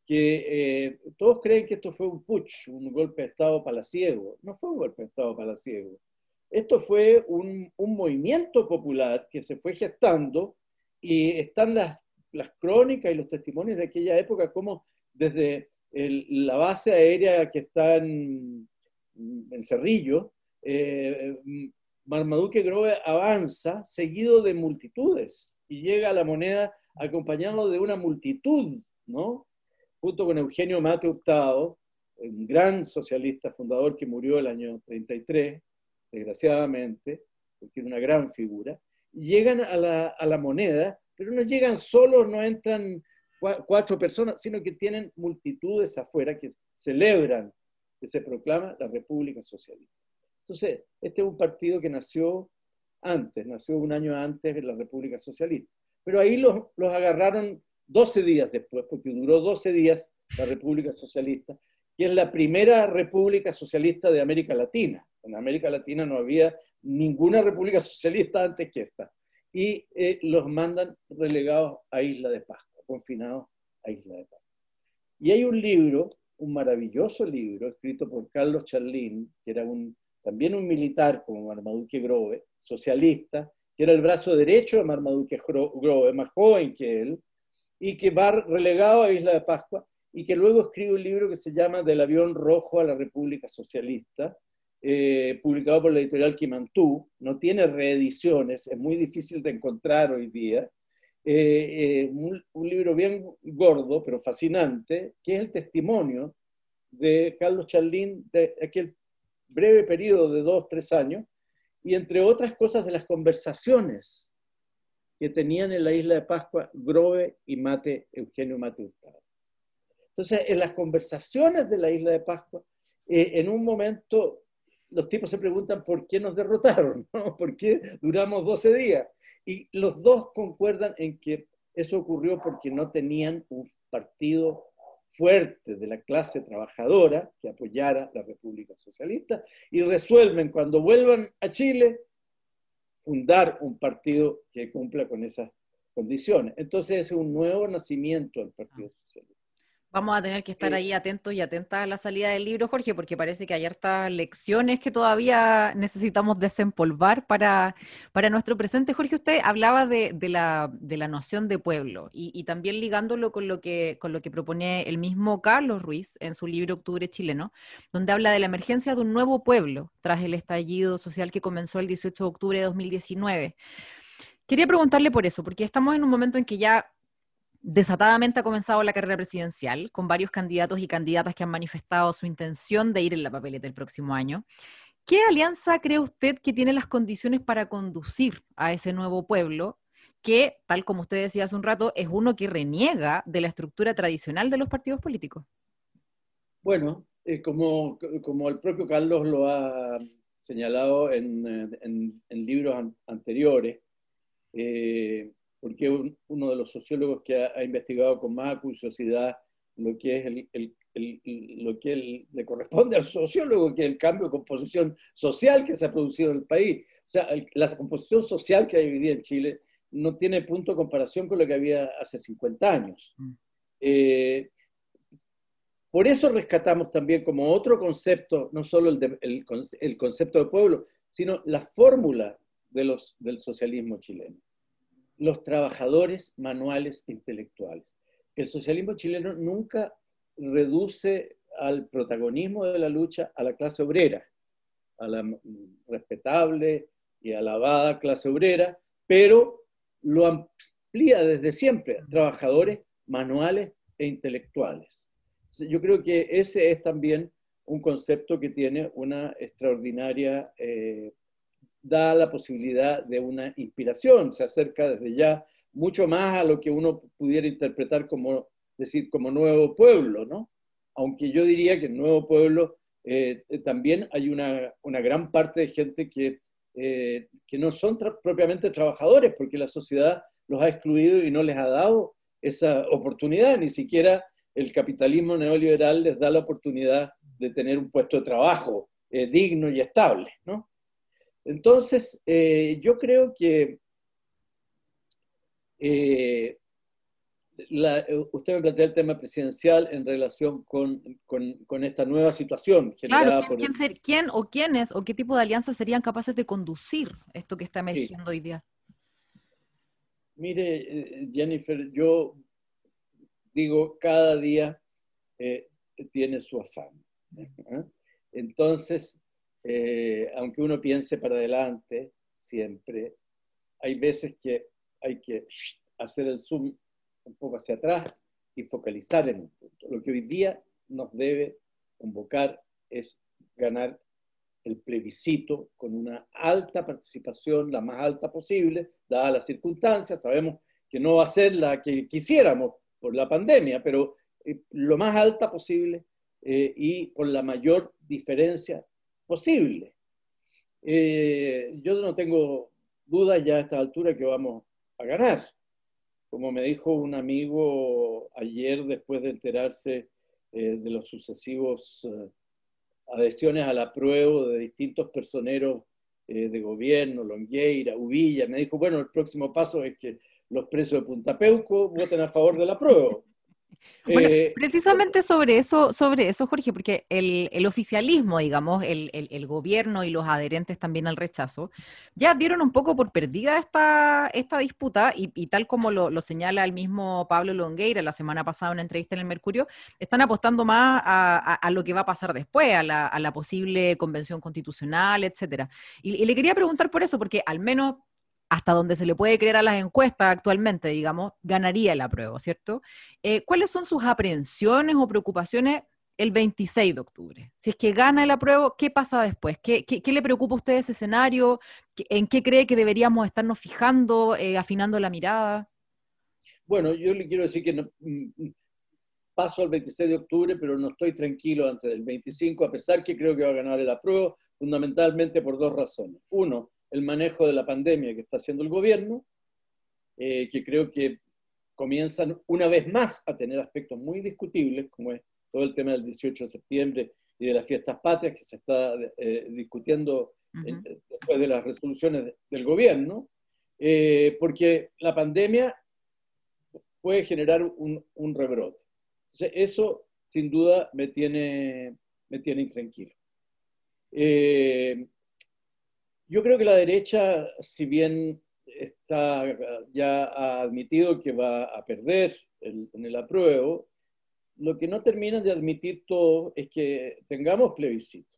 S2: que eh, todos creen que esto fue un putsch, un golpe de Estado palaciego. No fue un golpe de Estado palaciego. Esto fue un, un movimiento popular que se fue gestando y están las, las crónicas y los testimonios de aquella época como desde la base aérea que está en, en Cerrillo, eh, Marmaduke Grove avanza seguido de multitudes y llega a la moneda acompañado de una multitud, ¿no? Junto con Eugenio Mate Hurtado, un gran socialista fundador que murió el año 33, desgraciadamente, porque era una gran figura, llegan a la, a la moneda, pero no llegan solos, no entran cuatro personas, sino que tienen multitudes afuera que celebran que se proclama la República Socialista. Entonces, este es un partido que nació antes, nació un año antes de la República Socialista. Pero ahí los, los agarraron 12 días después, porque duró 12 días la República Socialista, que es la primera República Socialista de América Latina. En América Latina no había ninguna República Socialista antes que esta. Y eh, los mandan relegados a Isla de Pascua, confinados a Isla de Pascua. Y hay un libro, un maravilloso libro, escrito por Carlos Charlín, que era un también un militar como Marmaduke Grove, socialista, que era el brazo derecho de Marmaduke Grove, más joven que él, y que va relegado a Isla de Pascua, y que luego escribe un libro que se llama Del avión rojo a la República Socialista, eh, publicado por la editorial Kimantú, no tiene reediciones, es muy difícil de encontrar hoy día, eh, eh, un, un, libro bien gordo, pero fascinante, que es el testimonio de Carlos Charlín de aquel breve periodo de dos, tres años, y entre otras cosas de las conversaciones que tenían en la isla de Pascua Grove y Mate, Eugenio Mate. Entonces, en las conversaciones de la isla de Pascua, eh, en un momento los tipos se preguntan por qué nos derrotaron, ¿por qué duramos 12 días. Y los dos concuerdan en que eso ocurrió porque no tenían un partido fuerte de la clase trabajadora que apoyara la República Socialista y resuelven cuando vuelvan a Chile fundar un partido que cumpla con esas condiciones. Entonces es un nuevo nacimiento del Partido Socialista.
S1: Vamos a tener que estar ahí atentos y atentas a la salida del libro, Jorge, porque parece que hay hartas lecciones que todavía necesitamos desempolvar para, para nuestro presente. Jorge, usted hablaba de, la, de la, noción de pueblo y, también ligándolo con lo, que, con lo que propone el mismo Carlos Ruiz en su libro Octubre Chileno, donde habla de la emergencia de un nuevo pueblo tras el estallido social que comenzó el 18 de octubre de 2019. Quería preguntarle por eso, porque estamos en un momento en que ya Desatadamente ha comenzado la carrera presidencial, con varios candidatos y candidatas que han manifestado su intención de ir en la papeleta el próximo año. ¿Qué alianza cree usted que tiene las condiciones para conducir a ese nuevo pueblo que, tal como usted decía hace un rato, es uno que reniega de la estructura tradicional de los partidos políticos?
S2: Bueno, eh, como, como el propio Carlos lo ha señalado en, libros anteriores, porque uno de los sociólogos que ha, investigado con más acuciosidad lo que es el, lo que le corresponde al sociólogo, que es el cambio de composición social que se ha producido en el país. O sea, la composición social que hay hoy día en Chile no tiene punto de comparación con lo que había hace 50 años. Mm. Eh, por eso rescatamos también como otro concepto, no solo el, el, concepto de pueblo, sino la fórmula de los, del socialismo chileno. Los trabajadores manuales intelectuales. El socialismo chileno nunca reduce al protagonismo de la lucha a la clase obrera, a la respetable y alabada clase obrera, pero lo amplía desde siempre, trabajadores manuales e intelectuales. Yo creo que ese es también un concepto que tiene una extraordinaria, eh, da la posibilidad de una inspiración, se acerca desde ya mucho más a lo que uno pudiera interpretar como decir, como nuevo pueblo, ¿no? Aunque yo diría que en nuevo pueblo eh, también hay una, una, gran parte de gente que, eh, que no son propiamente trabajadores, porque la sociedad los ha excluido y no les ha dado esa oportunidad, ni siquiera el capitalismo neoliberal les da la oportunidad de tener un puesto de trabajo eh, digno y estable, ¿no? Entonces, yo creo que eh, usted me plantea el tema presidencial en relación con, con, esta nueva situación
S1: generada claro, ¿quién, por... ¿quién, o quiénes o qué tipo de alianzas serían capaces de conducir esto que está emergiendo hoy día?
S2: Mire, eh, Jennifer, yo digo, cada día eh, tiene su afán. Entonces, aunque uno piense para adelante, siempre, hay veces que hay que hacer el zoom un poco hacia atrás y focalizar en un punto. Lo que hoy día nos debe convocar es ganar el plebiscito con una alta participación, la más alta posible, dadas las circunstancias. Sabemos que no va a ser la que quisiéramos por la pandemia, pero eh, lo más alta posible eh, y con la mayor diferencia posible. Eh, yo no tengo dudas ya a esta altura que vamos a ganar como me dijo un amigo ayer después de enterarse eh, de los sucesivos eh, adhesiones a la prueba de distintos personeros eh, de gobierno, Longueira, Uvilla, me dijo, bueno, el próximo paso es que los presos de Punta Peuco voten a favor de la prueba.
S1: Bueno, eh, precisamente sobre eso, sobre eso, Jorge, porque el, oficialismo, digamos, el, gobierno y los adherentes también al rechazo, ya dieron un poco por perdida esta, esta disputa y, tal como lo, señala el mismo Pablo Longueira la semana pasada en una entrevista en el Mercurio, están apostando más a, lo que va a pasar después, a la, posible convención constitucional, etcétera. y le quería preguntar por eso, porque al menos hasta donde se le puede creer a las encuestas actualmente, digamos, ganaría el apruebo, ¿cierto? Eh, ¿Cuáles son sus aprehensiones o preocupaciones el 26 de octubre? Si es que gana el apruebo, ¿qué pasa después? ¿Qué, le preocupa a usted ese escenario? ¿En qué cree que deberíamos estarnos fijando, eh, afinando la mirada?
S2: Bueno, yo le quiero decir que mm, mm, paso al 26 de octubre, pero no estoy tranquilo antes del 25, a pesar que creo que va a ganar el apruebo, fundamentalmente por dos razones. Uno, el manejo de la pandemia que está haciendo el gobierno, eh, que creo que comienzan una vez más a tener aspectos muy discutibles, como es todo el tema del 18 de septiembre y de las fiestas patrias que se está eh, discutiendo eh, después de las resoluciones del gobierno, porque la pandemia puede generar un, un rebrote. Entonces, eso sin duda me tiene, me tiene intranquilo. Yo creo que la derecha, si bien está, ya ha admitido que va a perder en el apruebo, lo que no terminan de admitir todo es que tengamos plebiscito.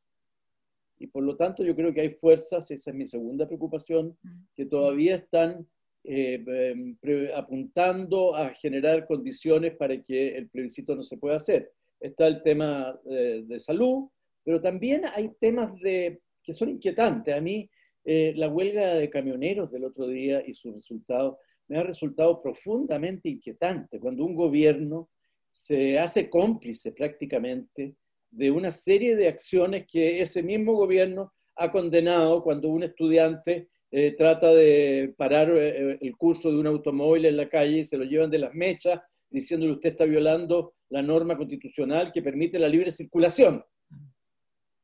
S2: Y por lo tanto yo creo que hay fuerzas, esa es mi segunda preocupación, que todavía están eh, em, apuntando a generar condiciones para que el plebiscito no se pueda hacer. Está el tema eh, de salud, pero también hay temas de, que son inquietantes. A mí eh, la huelga de camioneros del otro día y su resultado me ha resultado profundamente inquietante cuando un gobierno se hace cómplice prácticamente de una serie de acciones que ese mismo gobierno ha condenado cuando un estudiante eh, trata de parar eh, el curso de un automóvil en la calle y se lo llevan de las mechas diciéndole usted está violando la norma constitucional que permite la libre circulación.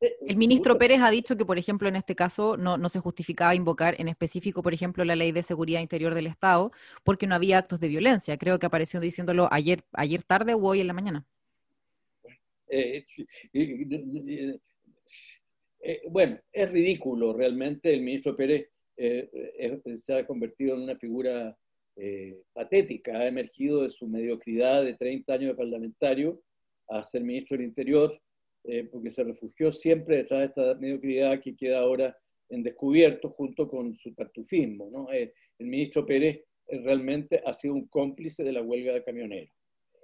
S1: Eh, el ministro Pérez ha dicho que, por ejemplo, en este caso no, no, se justificaba invocar en específico, por ejemplo, la ley de seguridad interior del Estado, porque no había actos de violencia. Creo que apareció diciéndolo ayer, ayer tarde o hoy en la mañana.
S2: Eh, eh, bueno, es ridículo realmente. El ministro Pérez se ha convertido en una figura patética. Ha emergido de su mediocridad de 30 años de parlamentario a ser ministro del Interior eh, porque se refugió siempre detrás de esta mediocridad que queda ahora en descubierto junto con su tartufismo. ¿no? Eh, el ministro Pérez eh, realmente ha sido un cómplice de la huelga de camioneros.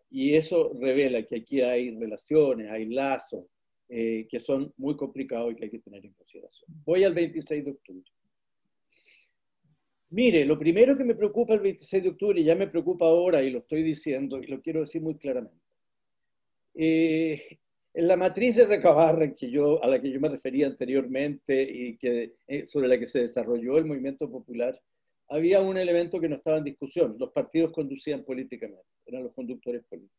S2: Y eso revela que aquí hay relaciones, hay lazos que son muy complicados y que hay que tener en consideración. Voy al 26 de octubre. Mire, lo primero que me preocupa el 26 de octubre, y ya me preocupa ahora y lo estoy diciendo y lo quiero decir muy claramente, en la matriz de Recabarren, que yo, a la que yo me refería anteriormente y que, eh, sobre la que se desarrolló el movimiento popular, había un elemento que no estaba en discusión. Los partidos conducían políticamente, eran los conductores políticos.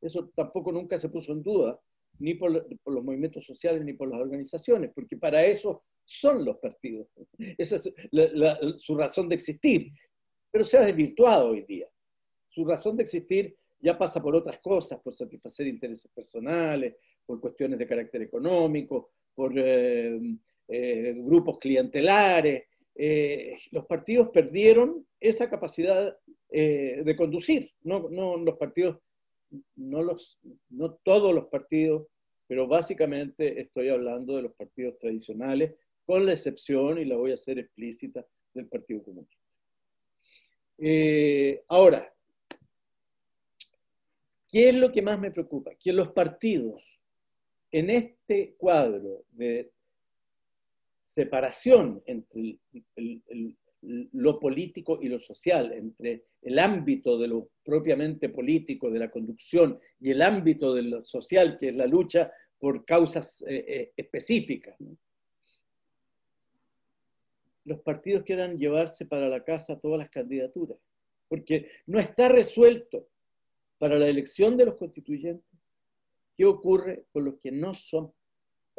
S2: Eso tampoco nunca se puso en duda, ni por, los movimientos sociales ni por las organizaciones, porque para eso son los partidos. Esa es su razón de existir. Pero se ha desvirtuado hoy día. Su razón de existir ya pasa por otras cosas, por satisfacer intereses personales, por cuestiones de carácter económico, por eh, eh, grupos clientelares. Eh, los partidos perdieron esa capacidad de conducir. No, no, los partidos, no, los, no todos los partidos, pero básicamente estoy hablando de los partidos tradicionales, con la excepción, y la voy a hacer explícita, del Partido Comunista. ahora, ¿Qué es lo que más me preocupa? Que los partidos, en este cuadro de separación entre lo político y lo social, entre el ámbito de lo propiamente político, de la conducción, y el ámbito de lo social, que es la lucha por causas eh, eh, específicas. Los partidos quieran llevarse para la casa todas las candidaturas, porque no está resuelto para la elección de los constituyentes, ¿qué ocurre con los que no son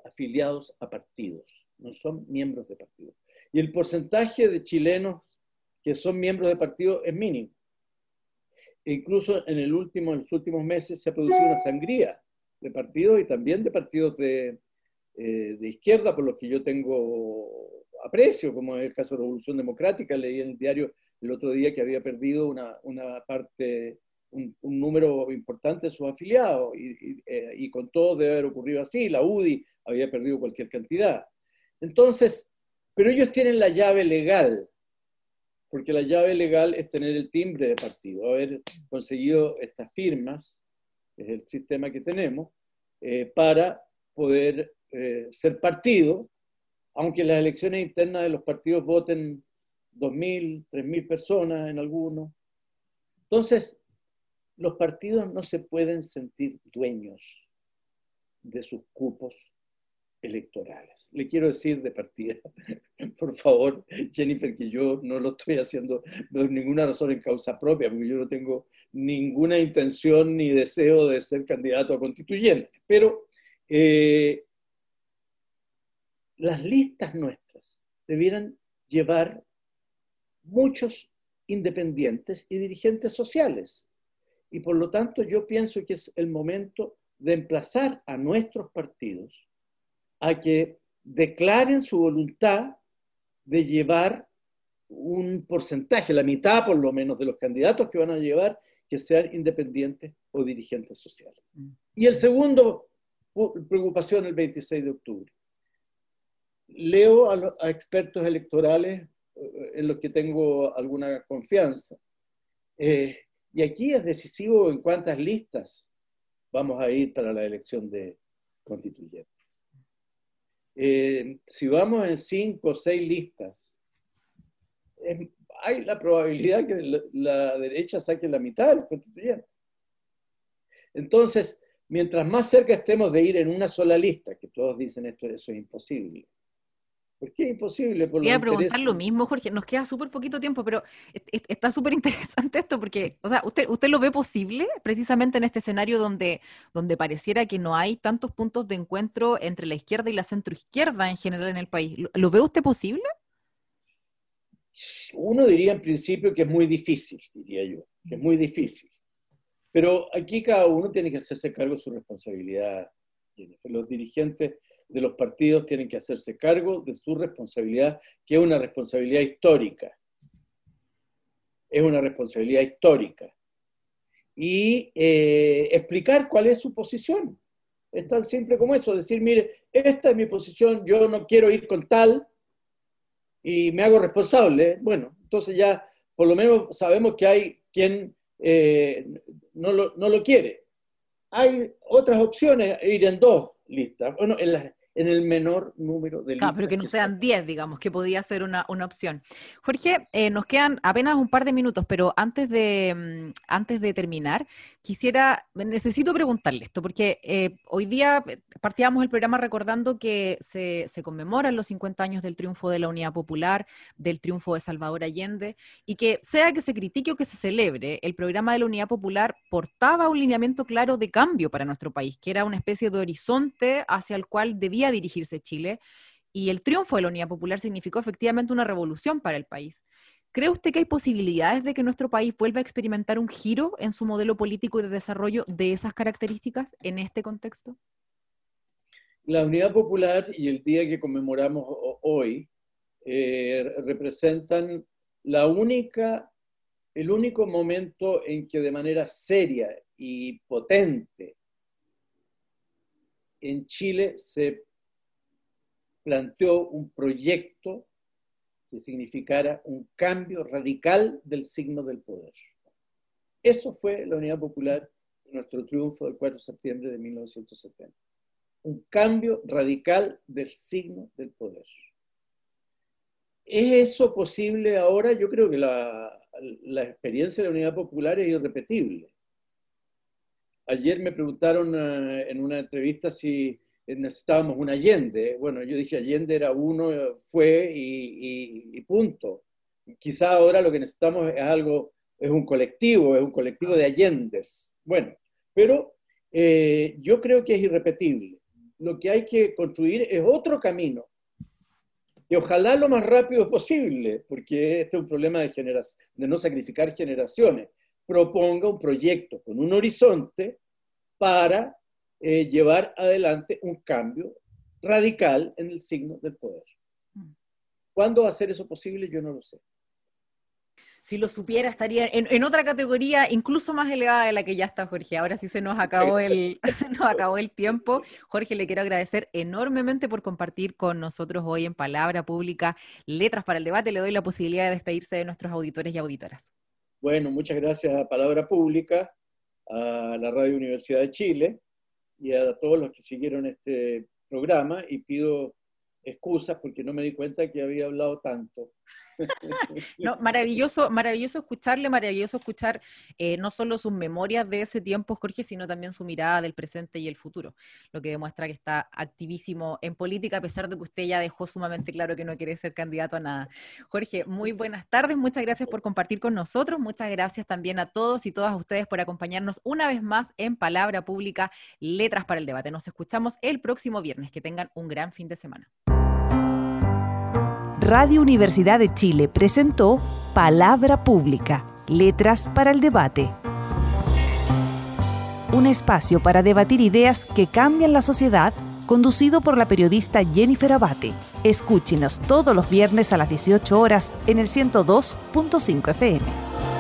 S2: afiliados a partidos, no son miembros de partidos? Y el porcentaje de chilenos que son miembros de partidos es mínimo. E incluso en, el último, en los últimos meses se ha producido una sangría de partidos y también de partidos de, eh, de izquierda, por los que yo tengo aprecio, como es el caso de Revolución Democrática. Leí en el diario el otro día que había perdido una, una parte un, número importante de sus afiliados eh, y, con todo debe haber ocurrido así. La UDI había perdido cualquier cantidad. Entonces, pero ellos tienen la llave legal, porque la llave legal es tener el timbre de partido, haber conseguido estas firmas, es el sistema que tenemos, eh, para poder eh, ser partido, aunque las elecciones internas de los partidos voten 2.000, 3.000 personas en algunos. Entonces, los partidos no se pueden sentir dueños de sus cupos electorales. Le quiero decir de partida, por favor, Jennifer, que yo no lo estoy haciendo por ninguna razón en causa propia, porque yo no tengo ninguna intención ni deseo de ser candidato a constituyente. Pero eh, las listas nuestras debieran llevar muchos independientes y dirigentes sociales y por lo tanto yo pienso que es el momento de emplazar a nuestros partidos a que declaren su voluntad de llevar un porcentaje, la mitad por lo menos de los candidatos que van a llevar, que sean independientes o dirigentes sociales. Mm. Y el segundo, preocupación el 26 de octubre. Leo a, expertos electorales eh, en los que tengo alguna confianza. Eh, y aquí es decisivo en cuántas listas vamos a ir para la elección de constituyentes. Eh, si vamos en cinco o seis listas, hay la probabilidad que la, derecha saque la mitad de los constituyentes. Entonces, mientras más cerca estemos de ir en una sola lista, que todos dicen esto, eso es imposible, ¿Por qué es imposible?
S1: Por a preguntar lo mismo, Jorge. Nos queda súper poquito tiempo, pero está súper interesante esto porque, o sea, ¿usted, ¿usted lo ve posible precisamente en este escenario donde, donde pareciera que no hay tantos puntos de encuentro entre la izquierda y la centroizquierda en general en el país? ¿Lo, ve usted posible?
S2: Uno diría en principio que es muy difícil, diría yo, que es muy difícil. Pero aquí cada uno tiene que hacerse cargo de su responsabilidad. Los dirigentes de los partidos tienen que hacerse cargo de su responsabilidad, que es una responsabilidad histórica. Es una responsabilidad histórica. Y eh, explicar cuál es su posición. Es tan simple como eso, decir, mire, esta es mi posición, yo no quiero ir con tal y me hago responsable. Bueno, entonces ya por lo menos sabemos que hay quien eh, no, lo, no, lo, quiere. Hay otras opciones, ir en dos listas. Bueno, en las, en el menor número de
S1: pero que no sean 10, digamos, que podría ser una, opción. Jorge, eh, nos quedan apenas un par de minutos, pero antes de, mm, antes de terminar, quisiera, necesito preguntarle esto, porque eh, hoy día partíamos el programa recordando que se, se, conmemoran los 50 años del triunfo de la Unidad Popular, del triunfo de Salvador Allende, y que sea que se critique o que se celebre, el programa de la Unidad Popular portaba un lineamiento claro de cambio para nuestro país, que era una especie de horizonte hacia el cual debía dirigirse Chile y el triunfo de la Unidad Popular significó efectivamente una revolución para el país. ¿Cree usted que hay posibilidades de que nuestro país vuelva a experimentar un giro en su modelo político y de desarrollo de esas características en este contexto?
S2: La Unidad Popular y el día que conmemoramos hoy eh, representan la única, el único momento en que de manera seria y potente en Chile se planteó un proyecto que significara un cambio radical del signo del poder. Eso fue la Unidad Popular nuestro triunfo del 4 de septiembre de 1970. Un cambio radical del signo del poder. ¿Es eso posible ahora? Yo creo que la, la experiencia de la Unidad Popular es irrepetible. Ayer me preguntaron eh, en una entrevista si necesitábamos un Allende. Bueno, yo dije Allende era uno, fue y, punto. Quizá ahora lo que necesitamos es algo, es un colectivo, es un colectivo de Allendes. Bueno, pero eh, yo creo que es irrepetible. Lo que hay que construir es otro camino. Y ojalá lo más rápido posible, porque este es un problema de, de no sacrificar generaciones. Proponga un proyecto con un horizonte para eh, llevar adelante un cambio radical en el signo del poder. Mm. ¿Cuándo va a ser eso posible? Yo no lo sé.
S1: Si lo supiera, estaría en, otra categoría incluso más elevada de la que ya está Jorge. Ahora sí se nos acabó el, se nos acabó el tiempo. Jorge, le quiero agradecer enormemente por compartir con nosotros hoy en Palabra Pública Letras para el Debate. Le doy la posibilidad de despedirse de nuestros auditores y auditoras.
S2: Bueno, muchas gracias a Palabra Pública, a la Radio Universidad de Chile y a todos los que siguieron este programa y pido excusas porque no me di cuenta que había hablado tanto.
S1: no, maravilloso, maravilloso escucharle, maravilloso escuchar eh, no solo sus memorias de ese tiempo, Jorge, sino también su mirada del presente y el futuro, lo que demuestra que está activísimo en política, a pesar de que usted ya dejó sumamente claro que no quiere ser candidato a nada. Jorge, muy buenas tardes, muchas gracias por compartir con nosotros, muchas gracias también a todos y todas ustedes por acompañarnos una vez más en Palabra Pública, Letras para el Debate. Nos escuchamos el próximo viernes, que tengan un gran fin de semana.
S3: Radio Universidad de Chile presentó Palabra Pública, Letras para el Debate. Un espacio para debatir ideas que cambian la sociedad, conducido por la periodista Jennifer Abate. Escúchenos todos los viernes a las 18 horas en el 102.5 FM.